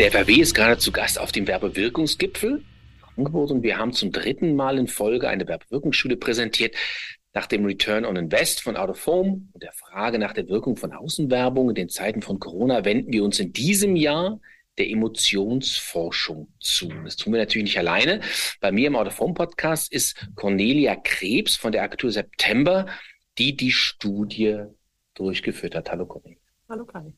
Der FRW ist gerade zu Gast auf dem Werbewirkungsgipfel Angebot und wir haben zum dritten Mal in Folge eine Werbewirkungsschule präsentiert. Nach dem Return on Invest von Out of Home und der Frage nach der Wirkung von Außenwerbung in den Zeiten von Corona wenden wir uns in diesem Jahr der Emotionsforschung zu. Das tun wir natürlich nicht alleine. Bei mir im Out of Home Podcast ist Cornelia Krebs von der Agentur September, die die Studie durchgeführt hat. Hallo Cornelia. Hallo Kai.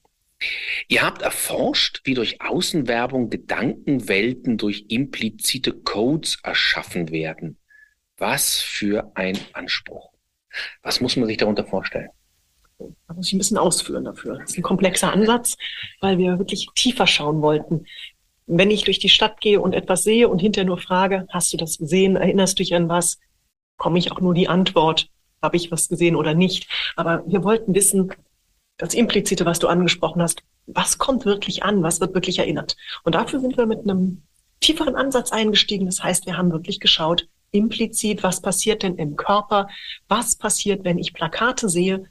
Ihr habt erforscht, wie durch Außenwerbung Gedankenwelten durch implizite Codes erschaffen werden. Was für ein Anspruch. Was muss man sich darunter vorstellen? Da muss ich ein bisschen ausführen dafür. Das ist ein komplexer Ansatz, weil wir wirklich tiefer schauen wollten. Wenn ich durch die Stadt gehe und etwas sehe und hinterher nur frage, hast du das gesehen, erinnerst du dich an was, komme ich auch nur die Antwort, habe ich was gesehen oder nicht. Aber wir wollten wissen, das Implizite, was du angesprochen hast, was kommt wirklich an, was wird wirklich erinnert. Und dafür sind wir mit einem tieferen Ansatz eingestiegen. Das heißt, wir haben wirklich geschaut, implizit, was passiert denn im Körper, was passiert, wenn ich Plakate sehe.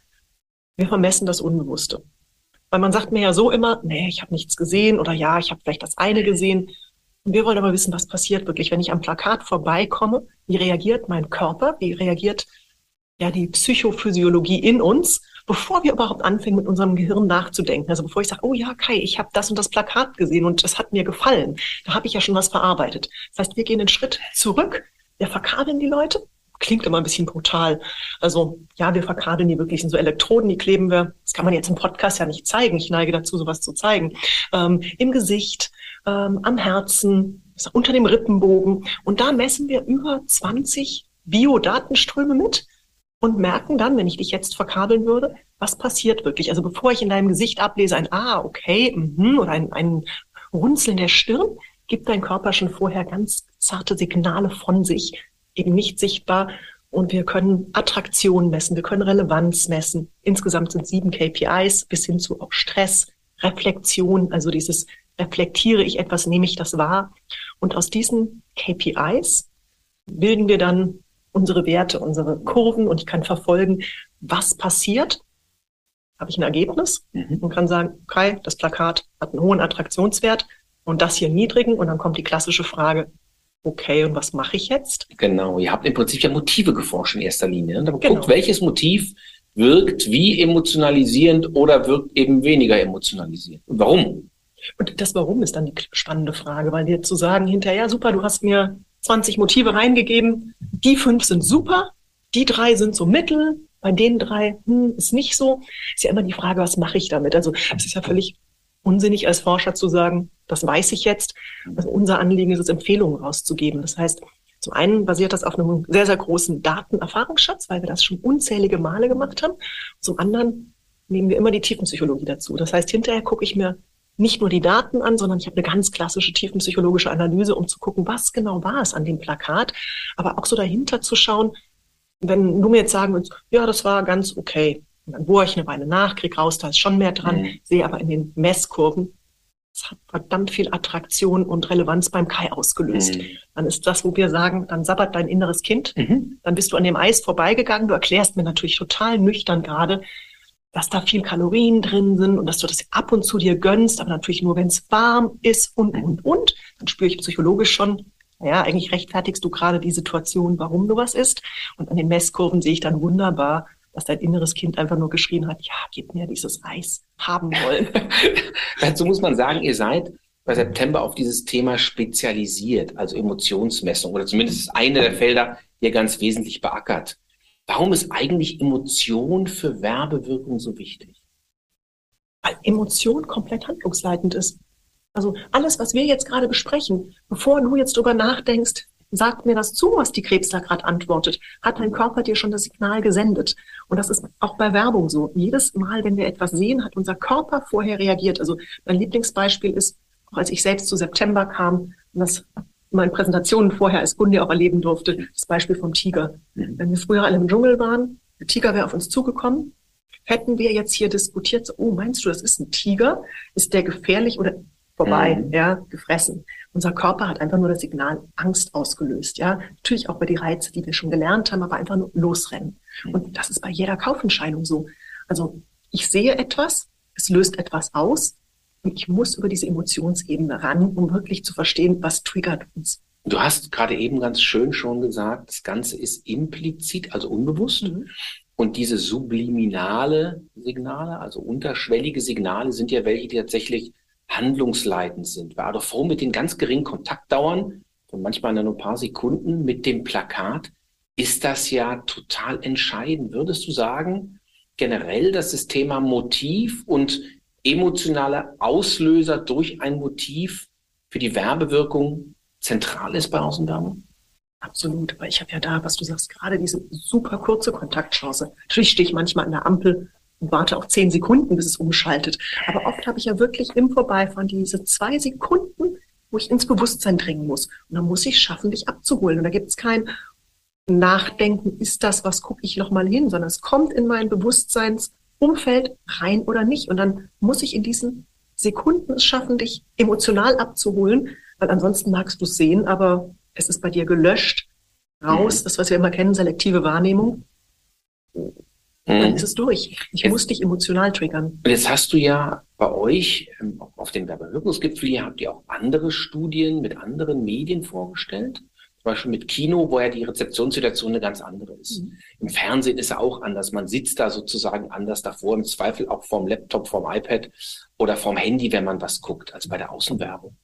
Wir vermessen das Unbewusste. Weil man sagt mir ja so immer, nee, ich habe nichts gesehen oder ja, ich habe vielleicht das eine gesehen. Und wir wollen aber wissen, was passiert wirklich, wenn ich am Plakat vorbeikomme. Wie reagiert mein Körper? Wie reagiert ja die Psychophysiologie in uns? Bevor wir überhaupt anfangen, mit unserem Gehirn nachzudenken. Also bevor ich sage, oh ja, Kai, ich habe das und das Plakat gesehen und das hat mir gefallen. Da habe ich ja schon was verarbeitet. Das heißt, wir gehen einen Schritt zurück, wir verkabeln die Leute. Klingt immer ein bisschen brutal. Also ja, wir verkabeln die wirklich, sind so Elektroden, die kleben wir. Das kann man jetzt im Podcast ja nicht zeigen. Ich neige dazu, sowas zu zeigen. Ähm, Im Gesicht, ähm, am Herzen, unter dem Rippenbogen. Und da messen wir über 20 Biodatenströme mit und merken dann, wenn ich dich jetzt verkabeln würde, was passiert wirklich. Also bevor ich in deinem Gesicht ablese ein Ah, okay, mh, oder ein, ein Runzeln der Stirn, gibt dein Körper schon vorher ganz zarte Signale von sich, eben nicht sichtbar. Und wir können Attraktion messen, wir können Relevanz messen. Insgesamt sind sieben KPIs bis hin zu auch Stress, Reflexion, also dieses reflektiere ich etwas, nehme ich das wahr. Und aus diesen KPIs bilden wir dann unsere Werte, unsere Kurven und ich kann verfolgen, was passiert. Habe ich ein Ergebnis mhm. und kann sagen, okay, das Plakat hat einen hohen Attraktionswert und das hier niedrigen und dann kommt die klassische Frage, okay, und was mache ich jetzt? Genau, ihr habt im Prinzip ja Motive geforscht in erster Linie. Und ne? genau. guckt, welches Motiv wirkt wie emotionalisierend oder wirkt eben weniger emotionalisierend. Und warum? Und das Warum ist dann die spannende Frage, weil dir zu sagen hinterher, super, du hast mir 20 Motive reingegeben. Die fünf sind super, die drei sind so mittel, bei den drei hm, ist nicht so. Ist ja immer die Frage, was mache ich damit? Also es ist ja völlig unsinnig als Forscher zu sagen, das weiß ich jetzt. Also unser Anliegen ist es, Empfehlungen rauszugeben. Das heißt, zum einen basiert das auf einem sehr, sehr großen Datenerfahrungsschatz, weil wir das schon unzählige Male gemacht haben. Zum anderen nehmen wir immer die Tiefenpsychologie dazu. Das heißt, hinterher gucke ich mir nicht nur die Daten an, sondern ich habe eine ganz klassische tiefenpsychologische Analyse, um zu gucken, was genau war es an dem Plakat, aber auch so dahinter zu schauen, wenn du mir jetzt sagen würdest, ja, das war ganz okay, und dann bohre ich eine Weile nach, krieg raus, da ist schon mehr dran, mhm. sehe aber in den Messkurven, es hat verdammt viel Attraktion und Relevanz beim Kai ausgelöst. Mhm. Dann ist das, wo wir sagen, dann sabbert dein inneres Kind, mhm. dann bist du an dem Eis vorbeigegangen, du erklärst mir natürlich total nüchtern gerade, dass da viel Kalorien drin sind und dass du das ab und zu dir gönnst, aber natürlich nur, wenn es warm ist und, und, und. Dann spüre ich psychologisch schon, naja, eigentlich rechtfertigst du gerade die Situation, warum du was isst. Und an den Messkurven sehe ich dann wunderbar, dass dein inneres Kind einfach nur geschrien hat, ja, gib mir dieses Eis haben wollen. Dazu muss man sagen, ihr seid bei September auf dieses Thema spezialisiert, also Emotionsmessung oder zumindest ist eine der Felder, die ihr ganz wesentlich beackert. Warum ist eigentlich Emotion für Werbewirkung so wichtig? Weil Emotion komplett handlungsleitend ist. Also alles, was wir jetzt gerade besprechen, bevor du jetzt drüber nachdenkst, sagt mir das zu, was die Krebs da gerade antwortet, hat dein Körper dir schon das Signal gesendet. Und das ist auch bei Werbung so. Jedes Mal, wenn wir etwas sehen, hat unser Körper vorher reagiert. Also mein Lieblingsbeispiel ist, auch als ich selbst zu September kam, und das meinen Präsentationen vorher als Kunde auch erleben durfte, das Beispiel vom Tiger. Mhm. Wenn wir früher alle im Dschungel waren, der Tiger wäre auf uns zugekommen, hätten wir jetzt hier diskutiert, so, oh, meinst du, das ist ein Tiger? Ist der gefährlich oder vorbei, mhm. ja, gefressen? Unser Körper hat einfach nur das Signal Angst ausgelöst, ja. Natürlich auch bei die Reize, die wir schon gelernt haben, aber einfach nur losrennen. Mhm. Und das ist bei jeder Kaufentscheidung so. Also ich sehe etwas, es löst etwas aus, Und ich muss über diese Emotionsebene ran, um wirklich zu verstehen, was triggert uns. Du hast gerade eben ganz schön schon gesagt, das Ganze ist implizit, also unbewusst. Mhm. Und diese subliminale Signale, also unterschwellige Signale, sind ja welche, die tatsächlich handlungsleitend sind. Bei Adolf mit den ganz geringen Kontaktdauern von manchmal nur ein paar Sekunden mit dem Plakat ist das ja total entscheidend. Würdest du sagen, generell, dass das Thema Motiv und emotionale Auslöser durch ein Motiv für die Werbewirkung zentral ist bei Außenwerbung? Absolut, weil ich habe ja da, was du sagst, gerade diese super kurze Kontaktchance. Natürlich stehe ich manchmal an der Ampel und warte auch zehn Sekunden, bis es umschaltet. Aber oft habe ich ja wirklich im Vorbeifahren diese zwei Sekunden, wo ich ins Bewusstsein dringen muss. Und dann muss ich schaffen, dich abzuholen. Und da gibt es kein Nachdenken, ist das, was gucke ich nochmal hin, sondern es kommt in mein Bewusstseinsumfeld rein oder nicht. Und dann muss ich in diesen Sekunden es schaffen, dich emotional abzuholen, weil ansonsten magst du es sehen, aber es ist bei dir gelöscht, raus, mhm. das, was wir immer kennen, selektive Wahrnehmung. Mhm. Dann ist es durch. Ich jetzt, muss dich emotional triggern. Und jetzt hast du ja bei euch ähm, auf dem Werbewirkungsgipfel, ihr habt ja auch andere Studien mit anderen Medien vorgestellt. Zum Beispiel mit Kino, wo ja die Rezeptionssituation eine ganz andere ist. Mhm. Im Fernsehen ist er auch anders. Man sitzt da sozusagen anders davor, im Zweifel auch vorm Laptop, vorm iPad oder vorm Handy, wenn man was guckt, als bei der Außenwerbung.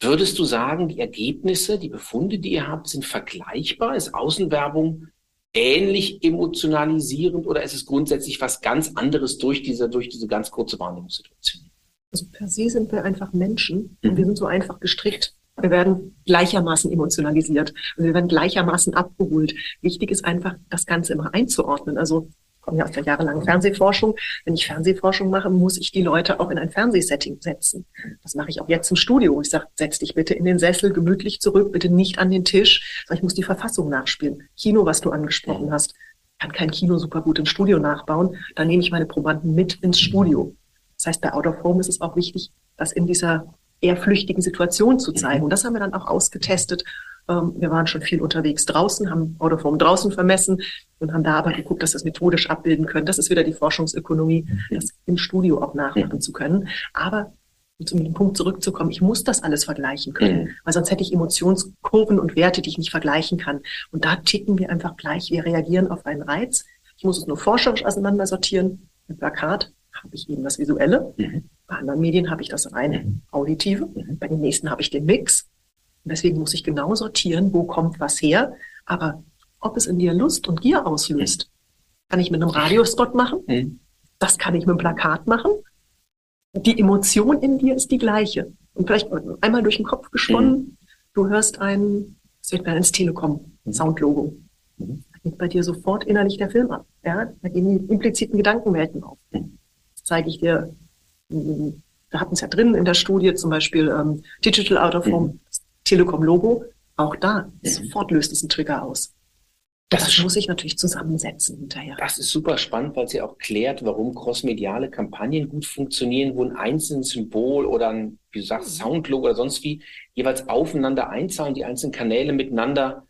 Würdest du sagen, die Ergebnisse, die Befunde, die ihr habt, sind vergleichbar? Ist Außenwerbung ähnlich emotionalisierend oder ist es grundsätzlich was ganz anderes durch diese, durch diese ganz kurze Wahrnehmungssituation? Also per se sind wir einfach Menschen mhm. und wir sind so einfach gestrickt. Wir werden gleichermaßen emotionalisiert. Also wir werden gleichermaßen abgeholt. Wichtig ist einfach, das Ganze immer einzuordnen. Also komme ja aus der jahrelangen Fernsehforschung. Wenn ich Fernsehforschung mache, muss ich die Leute auch in ein Fernsehsetting setzen. Das mache ich auch jetzt im Studio. Ich sage, setz dich bitte in den Sessel, gemütlich zurück, bitte nicht an den Tisch. Ich muss die Verfassung nachspielen. Kino, was du angesprochen hast, kann kein Kino super gut im Studio nachbauen. Dann nehme ich meine Probanden mit ins Studio. Das heißt, bei Out of Home ist es auch wichtig, das in dieser eher flüchtigen Situation zu zeigen. Und das haben wir dann auch ausgetestet ähm, wir waren schon viel unterwegs draußen, haben Autoform draußen vermessen und haben da aber geguckt, dass wir es methodisch abbilden können. Das ist wieder die Forschungsökonomie, mhm. das im Studio auch nachmachen zu können. Aber um zum Punkt zurückzukommen, ich muss das alles vergleichen können, mhm. weil sonst hätte ich Emotionskurven und Werte, die ich nicht vergleichen kann. Und da ticken wir einfach gleich. Wir reagieren auf einen Reiz. Ich muss es nur forscherisch auseinandersortieren. Im Plakat habe ich eben das Visuelle. Mhm. Bei anderen Medien habe ich das rein mhm. auditive. Mhm. Bei den nächsten habe ich den Mix. Und deswegen muss ich genau sortieren, wo kommt was her. Aber ob es in dir Lust und Gier auslöst, kann ich mit einem Radiospot machen. Mhm. Das kann ich mit einem Plakat machen. Die Emotion in dir ist die gleiche. Und vielleicht einmal durch den Kopf gesponnen, mhm. du hörst ein, es wird mir ins Telekom, mhm. Soundlogo. Mhm. Da geht bei dir sofort innerlich der Film ab. Ja? Da gehen die impliziten Gedankenwelten auf. Mhm. Das zeige ich dir. Wir hatten es ja drin in der Studie, zum Beispiel ähm, Digital Out of Home. Mhm. Telekom-Logo, auch da, mhm. sofort löst es einen Trigger aus. Das, das muss ich natürlich zusammensetzen hinterher. Das ist super spannend, weil sie auch klärt, warum crossmediale Kampagnen gut funktionieren, wo ein einzelnes Symbol oder ein, wie du sagst, mhm. Soundlogo oder sonst wie jeweils aufeinander einzahlen, die einzelnen Kanäle miteinander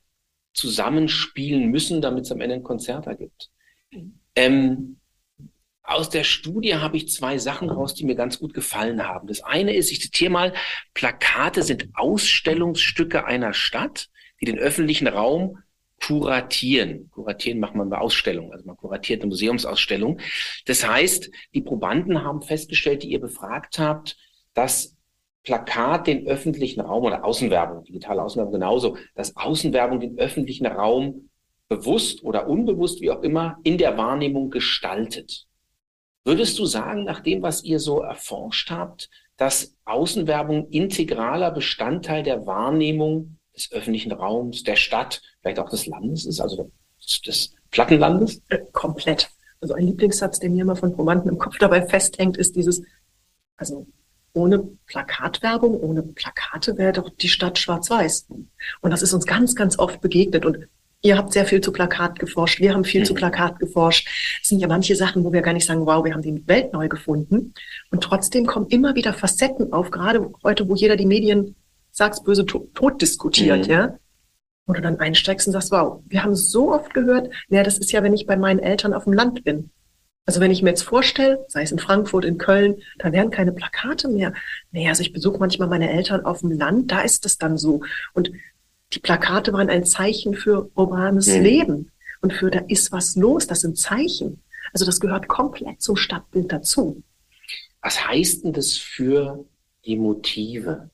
zusammenspielen müssen, damit es am Ende ein Konzert ergibt. Mhm. Ähm, aus der Studie habe ich zwei Sachen raus, die mir ganz gut gefallen haben. Das eine ist, ich zitiere mal, Plakate sind Ausstellungsstücke einer Stadt, die den öffentlichen Raum kuratieren. Kuratieren macht man bei Ausstellungen, also man kuratiert eine Museumsausstellung. Das heißt, die Probanden haben festgestellt, die ihr befragt habt, dass Plakat den öffentlichen Raum oder Außenwerbung, digitale Außenwerbung genauso, dass Außenwerbung den öffentlichen Raum bewusst oder unbewusst, wie auch immer, in der Wahrnehmung gestaltet. Würdest du sagen, nach dem, was ihr so erforscht habt, dass Außenwerbung integraler Bestandteil der Wahrnehmung des öffentlichen Raums, der Stadt, vielleicht auch des Landes ist, also des Plattenlandes? Komplett. Also ein Lieblingssatz, der mir immer von Romanten im Kopf dabei festhängt, ist dieses, also ohne Plakatwerbung, ohne Plakate wäre doch die Stadt schwarz-weiß. Und das ist uns ganz, ganz oft begegnet. Und Ihr habt sehr viel zu Plakat geforscht, wir haben viel mhm. zu Plakat geforscht. Es sind ja manche Sachen, wo wir gar nicht sagen, wow, wir haben die Welt neu gefunden. Und trotzdem kommen immer wieder Facetten auf, gerade heute, wo jeder die Medien, sag's böse, tot, tot diskutiert, mhm. ja. Wo du dann einsteigst und sagst, wow, wir haben so oft gehört, naja, das ist ja, wenn ich bei meinen Eltern auf dem Land bin. Also wenn ich mir jetzt vorstelle, sei es in Frankfurt, in Köln, da wären keine Plakate mehr. Nee, also ich besuche manchmal meine Eltern auf dem Land, da ist es dann so. Und die Plakate waren ein Zeichen für urbanes mhm. Leben und für da ist was los, das sind Zeichen. Also das gehört komplett zum Stadtbild dazu. Was heißt denn das für die Motive?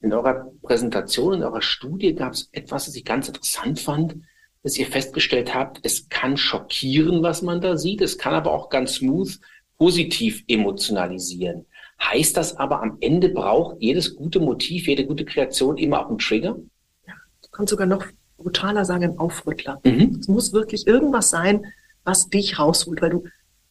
In eurer Präsentation, in eurer Studie gab es etwas, das ich ganz interessant fand, dass ihr festgestellt habt, es kann schockieren, was man da sieht, es kann aber auch ganz smooth positiv emotionalisieren. Heißt das aber, am Ende braucht jedes gute Motiv, jede gute Kreation immer auch einen Trigger? Kannst sogar noch brutaler sagen, ein Aufrüttler. Mhm. Es muss wirklich irgendwas sein, was dich rausholt, weil du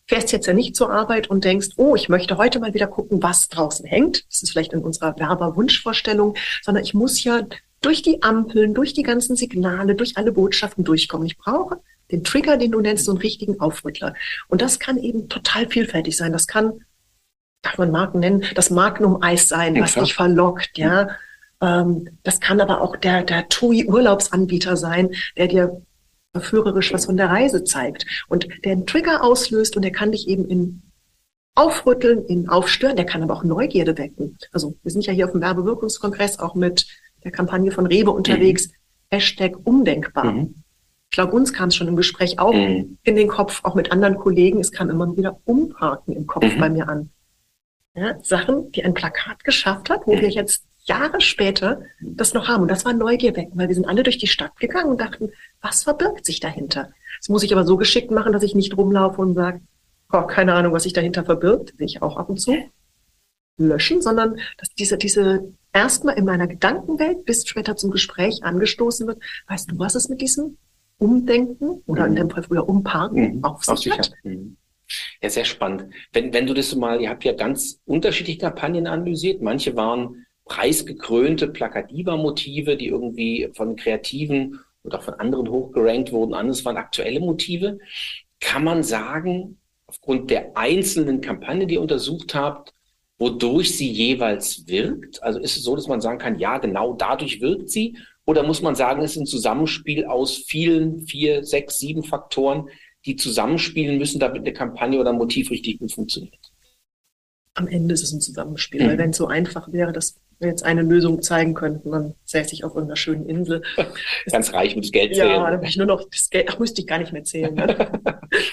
fährst jetzt ja nicht zur Arbeit und denkst, oh, ich möchte heute mal wieder gucken, was draußen hängt. Das ist vielleicht in unserer Werberwunschvorstellung, sondern ich muss ja durch die Ampeln, durch die ganzen Signale, durch alle Botschaften durchkommen. Ich brauche den Trigger, den du nennst, so einen richtigen Aufrüttler. Und das kann eben total vielfältig sein. Das kann, darf man Marken nennen, das Magnum-Eis sein, was dich verlockt, ja. Ähm, das kann aber auch der, der TUI-Urlaubsanbieter sein, der dir verführerisch was von der Reise zeigt und der einen Trigger auslöst und der kann dich eben in aufrütteln, in aufstören, der kann aber auch Neugierde wecken. Also wir sind ja hier auf dem Werbewirkungskongress auch mit der Kampagne von Rewe unterwegs, mhm. Hashtag undenkbar. Mhm. Ich glaube, uns kam es schon im Gespräch auch mhm. in den Kopf, auch mit anderen Kollegen, es kam immer wieder Umparken im Kopf mhm. bei mir an. Ja, Sachen, die ein Plakat geschafft hat, wo mhm. wir jetzt Jahre später das noch haben. Und das war Neugier wecken, weil wir sind alle durch die Stadt gegangen und dachten, was verbirgt sich dahinter? Das muss ich aber so geschickt machen, dass ich nicht rumlaufe und sage, oh, keine Ahnung, was sich dahinter verbirgt, sehe ich auch ab und zu. Löschen, sondern dass diese, diese erstmal in meiner Gedankenwelt bis später zum Gespräch angestoßen wird. Weißt du, was es mit diesem Umdenken oder mhm. in dem Fall früher Umparken mhm. auf sich hat? Mhm. Ja, sehr spannend. Wenn, wenn du das mal, ihr habt ja ganz unterschiedliche Kampagnen analysiert. Manche waren preisgekrönte Plakativa-Motive, die irgendwie von Kreativen oder von anderen hochgerankt wurden. Anderes waren aktuelle Motive. Kann man sagen, aufgrund der einzelnen Kampagne, die ihr untersucht habt, wodurch sie jeweils wirkt? Also ist es so, dass man sagen kann, ja, genau dadurch wirkt sie? Oder muss man sagen, es ist ein Zusammenspiel aus vielen, vier, sechs, sieben Faktoren, die zusammenspielen müssen, damit eine Kampagne oder ein Motiv richtig gut funktioniert? Am Ende ist es ein Zusammenspiel, mhm. weil wenn es so einfach wäre, dass wir jetzt eine Lösung zeigen könnten, man säße sich auf irgendeiner schönen Insel. Ganz reich mit Geld zählen. Ja, dann ich nur noch das Geld, ach, müsste ich gar nicht mehr zählen. Ne?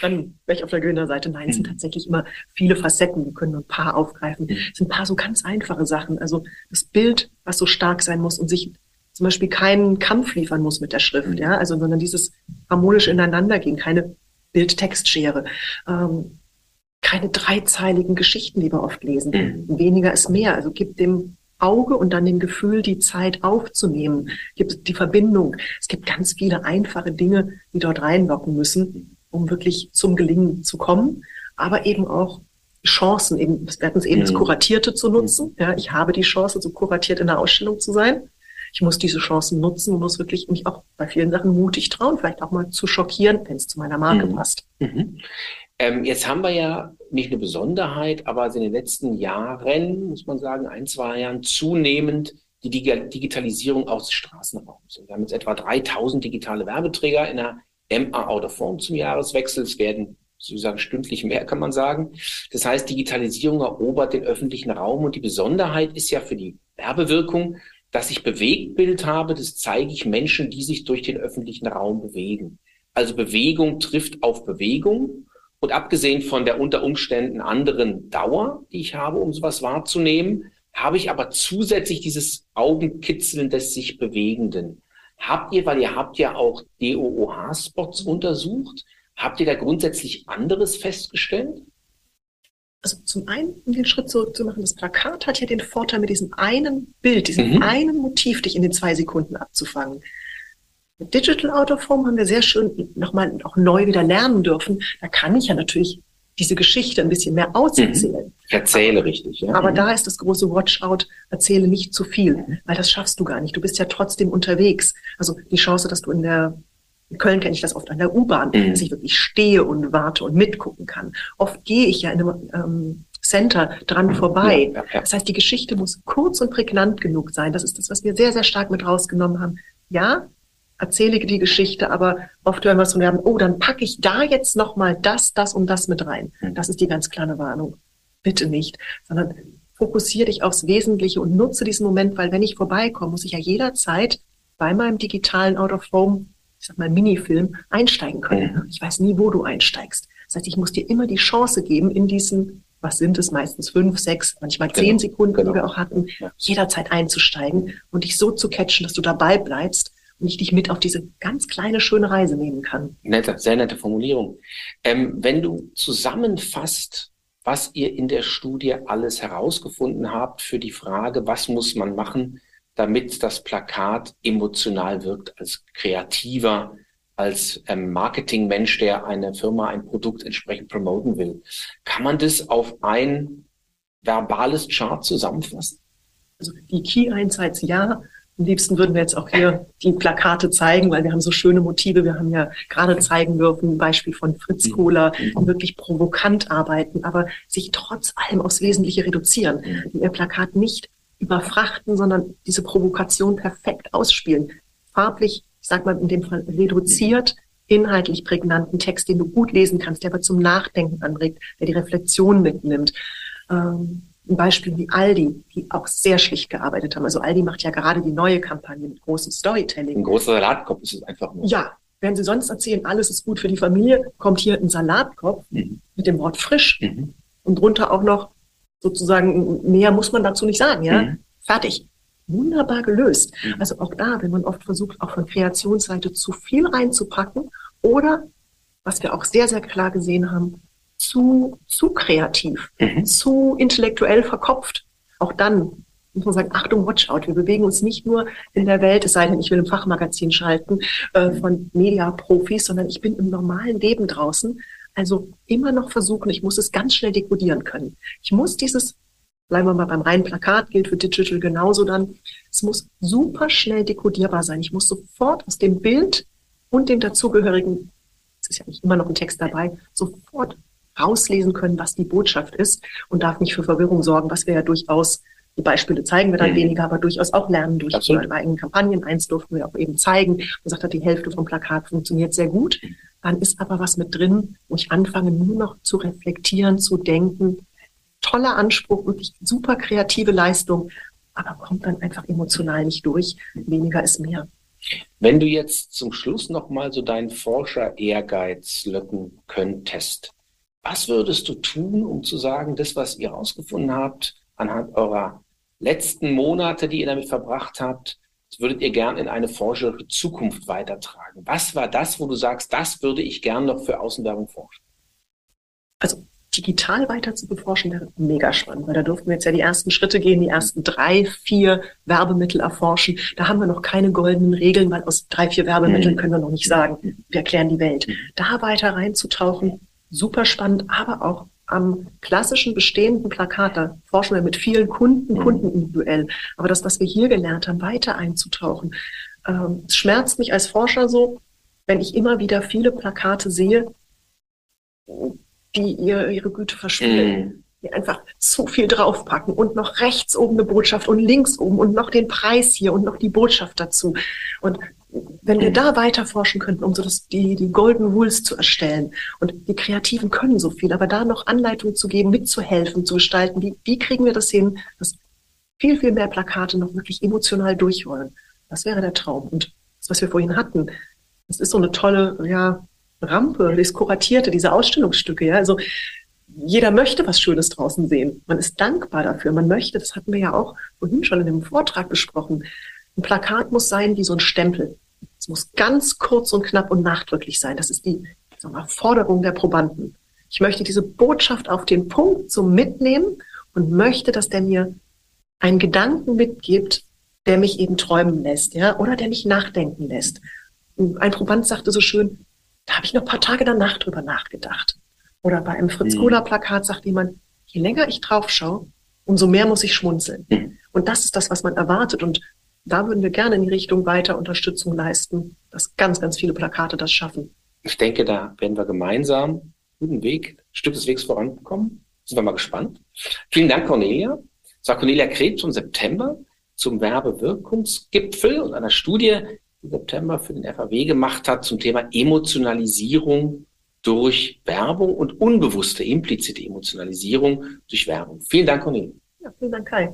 dann wäre ich auf der Gewinnerseite. Nein, es sind mhm. tatsächlich immer viele Facetten. Wir können nur ein paar aufgreifen. Mhm. Es sind ein paar so ganz einfache Sachen. Also das Bild, was so stark sein muss und sich zum Beispiel keinen Kampf liefern muss mit der Schrift, mhm. ja, also sondern dieses harmonisch ineinander gehen, keine Bild-Text-Schere. Ähm, keine dreizeiligen Geschichten, die wir oft lesen. Weniger ist mehr. Also gibt dem Auge und dann dem Gefühl, die Zeit aufzunehmen. Gibt die Verbindung. Es gibt ganz viele einfache Dinge, die dort reinlocken müssen, um wirklich zum Gelingen zu kommen. Aber eben auch Chancen, eben, wir hatten es eben, das mhm. Kuratierte zu nutzen. Ja, ich habe die Chance, so kuratiert in der Ausstellung zu sein. Ich muss diese Chancen nutzen und muss wirklich mich auch bei vielen Sachen mutig trauen, vielleicht auch mal zu schockieren, wenn es zu meiner Marke mhm. passt. Mhm. Ähm, jetzt haben wir ja nicht eine Besonderheit, aber in den letzten Jahren, muss man sagen, ein, zwei Jahren zunehmend die Digitalisierung aus des Straßenraums. Wir haben jetzt etwa 3000 digitale Werbeträger in der MA Out of Form zum Jahreswechsel. Es werden sozusagen stündlich mehr, kann man sagen. Das heißt, Digitalisierung erobert den öffentlichen Raum und die Besonderheit ist ja für die Werbewirkung, dass ich Bewegtbild habe, das zeige ich Menschen, die sich durch den öffentlichen Raum bewegen. Also Bewegung trifft auf Bewegung und abgesehen von der unter Umständen anderen Dauer, die ich habe, um sowas wahrzunehmen, habe ich aber zusätzlich dieses Augenkitzeln des sich Bewegenden. Habt ihr, weil ihr habt ja auch DOOH-Spots untersucht, habt ihr da grundsätzlich anderes festgestellt? Also zum einen, um den Schritt zurückzumachen, das Plakat hat ja den Vorteil, mit diesem einen Bild, diesem mhm. einen Motiv dich in den zwei Sekunden abzufangen. Digital Out of Home haben wir sehr schön nochmal auch neu wieder lernen dürfen. Da kann ich ja natürlich diese Geschichte ein bisschen mehr auserzählen. Mhm. Ich erzähle aber, richtig. Ja. Aber mhm. da ist das große Watchout, erzähle nicht zu viel, weil das schaffst du gar nicht. Du bist ja trotzdem unterwegs. Also die Chance, dass du in der in Köln kenne ich das oft an der U-Bahn, mhm. dass ich wirklich stehe und warte und mitgucken kann. Oft gehe ich ja in einem ähm, Center dran vorbei. Ja, ja. Das heißt, die Geschichte muss kurz und prägnant genug sein. Das ist das, was wir sehr, sehr stark mit rausgenommen haben. Ja, erzähle die Geschichte, aber oft hören wir es von Werben, oh, dann packe ich da jetzt nochmal das, das und das mit rein. Hm. Das ist die ganz kleine Warnung. Bitte nicht, sondern fokussiere dich aufs Wesentliche und nutze diesen Moment, weil wenn ich vorbeikomme, muss ich ja jederzeit bei meinem digitalen Out-of-Home, ich sag mal Minifilm, einsteigen können. Ich weiß nie, wo du einsteigst. Das heißt, ich muss dir immer die Chance geben, in diesen, was sind es, meistens fünf, sechs, manchmal genau. zehn Sekunden, genau. die wir auch hatten, jederzeit einzusteigen und dich so zu catchen, dass du dabei bleibst und ich dich mit auf diese ganz kleine, schöne Reise nehmen kann. Nette, sehr nette Formulierung. Ähm, wenn du zusammenfasst, was ihr in der Studie alles herausgefunden habt für die Frage, was muss man machen, damit das Plakat emotional wirkt als kreativer, als ähm, Marketingmensch, der eine Firma, ein Produkt entsprechend promoten will. Kann man das auf ein verbales Chart zusammenfassen? Also die Key Insights ja, am liebsten würden wir jetzt auch hier die Plakate zeigen, weil wir haben so schöne Motive. Wir haben ja gerade zeigen dürfen, ein Beispiel von Fritz mhm. Kohler, die wirklich provokant arbeiten, aber sich trotz allem aufs Wesentliche reduzieren. Mhm. Die ihr Plakat nicht überfrachten, sondern diese Provokation perfekt ausspielen. Farblich, ich sag mal in dem Fall reduziert, inhaltlich prägnanten Text, den du gut lesen kannst, der aber zum Nachdenken anregt, der die Reflexion mitnimmt. Ähm, ein Beispiel wie Aldi, die auch sehr schlicht gearbeitet haben. Also Aldi macht ja gerade die neue Kampagne mit großem Storytelling. Ein großer Salatkopf ist es einfach nur. Ja, wenn Sie sonst erzählen, alles ist gut für die Familie, kommt hier ein Salatkopf mhm. mit dem Wort frisch mhm. und drunter auch noch sozusagen, mehr muss man dazu nicht sagen, ja? Mhm. Fertig. Wunderbar gelöst. Mhm. Also auch da, wenn man oft versucht, auch von Kreationsseite zu viel reinzupacken oder, was wir auch sehr, sehr klar gesehen haben, zu, zu kreativ, mhm. zu intellektuell verkopft. Auch dann muss man sagen, Achtung, watch out. Wir bewegen uns nicht nur in der Welt, es sei denn, ich will ein Fachmagazin schalten, äh, von Mediaprofis, sondern ich bin im normalen Leben draußen. Also immer noch versuchen, ich muss es ganz schnell dekodieren können. Ich muss dieses, bleiben wir mal beim reinen Plakat, gilt für Digital genauso dann, es muss super schnell dekodierbar sein. Ich muss sofort aus dem Bild und dem dazugehörigen, es ist ja nicht immer noch ein Text dabei, sofort rauslesen können, was die Botschaft ist und darf nicht für Verwirrung sorgen, was wir ja durchaus, die Beispiele zeigen wir dann mhm. weniger, aber durchaus auch lernen durch Absolut. die eigenen Kampagnen. Eins durften wir auch eben zeigen und sagt hat, die Hälfte vom Plakat funktioniert sehr gut. Dann ist aber was mit drin, wo ich anfange nur noch zu reflektieren, zu denken. Toller Anspruch, wirklich super kreative Leistung, aber kommt dann einfach emotional nicht durch. Weniger ist mehr. Wenn du jetzt zum Schluss nochmal so deinen Forscher-Ehrgeiz löcken könntest, was würdest du tun, um zu sagen, das, was ihr herausgefunden habt, anhand eurer letzten Monate, die ihr damit verbracht habt, das würdet ihr gern in eine forscherische Zukunft weitertragen? Was war das, wo du sagst, das würde ich gern noch für Außenwerbung forschen? Also digital weiter zu beforschen wäre mega spannend, weil da durften wir jetzt ja die ersten Schritte gehen, die ersten drei, vier Werbemittel erforschen. Da haben wir noch keine goldenen Regeln, weil aus drei, vier Werbemitteln mhm. können wir noch nicht sagen, wir erklären die Welt. Mhm. Da weiter reinzutauchen, super spannend, aber auch am klassischen bestehenden Plakat, da forschen wir mit vielen Kunden, mhm. Kunden individuell. Aber das, was wir hier gelernt haben, weiter einzutauchen, ähm, es schmerzt mich als Forscher so, wenn ich immer wieder viele Plakate sehe, die ihre, ihre Güte verspielen. Mhm. Die einfach zu viel draufpacken und noch rechts oben eine Botschaft und links oben und noch den Preis hier und noch die Botschaft dazu. Und wenn wir da weiter forschen könnten, um so das, die, die Golden Rules zu erstellen und die Kreativen können so viel, aber da noch Anleitungen zu geben, mitzuhelfen, zu gestalten, wie, wie kriegen wir das hin, dass viel, viel mehr Plakate noch wirklich emotional durchrollen. Das wäre der Traum. Und das, was wir vorhin hatten, das ist so eine tolle, ja, Rampe, das Kuratierte, diese Ausstellungsstücke, ja, also jeder möchte was Schönes draußen sehen. Man ist dankbar dafür. Man möchte, das hatten wir ja auch vorhin schon in dem Vortrag besprochen. Ein Plakat muss sein wie so ein Stempel. Es muss ganz kurz und knapp und nachdrücklich sein. Das ist die wir, Forderung der Probanden. Ich möchte diese Botschaft auf den Punkt so mitnehmen und möchte, dass der mir einen Gedanken mitgibt, der mich eben träumen lässt, ja, oder der mich nachdenken lässt. ein Proband sagte so schön, da habe ich noch ein paar Tage danach drüber nachgedacht. Oder bei einem Fritz Kohler mhm. Plakat sagt jemand, je länger ich drauf schaue, umso mehr muss ich schmunzeln. Mhm. Und das ist das, was man erwartet. Und da würden wir gerne in die Richtung weiter Unterstützung leisten, dass ganz, ganz viele Plakate das schaffen. Ich denke, da werden wir gemeinsam guten Weg, ein Stück des Wegs vorankommen. Sind wir mal gespannt. Vielen Dank, Cornelia. Das war Cornelia Krebs im September zum Werbewirkungsgipfel und einer Studie, September für den FAW gemacht hat zum Thema Emotionalisierung durch Werbung und unbewusste, implizite Emotionalisierung durch Werbung. Vielen Dank, Cornelia. Ja, vielen Dank, Kai.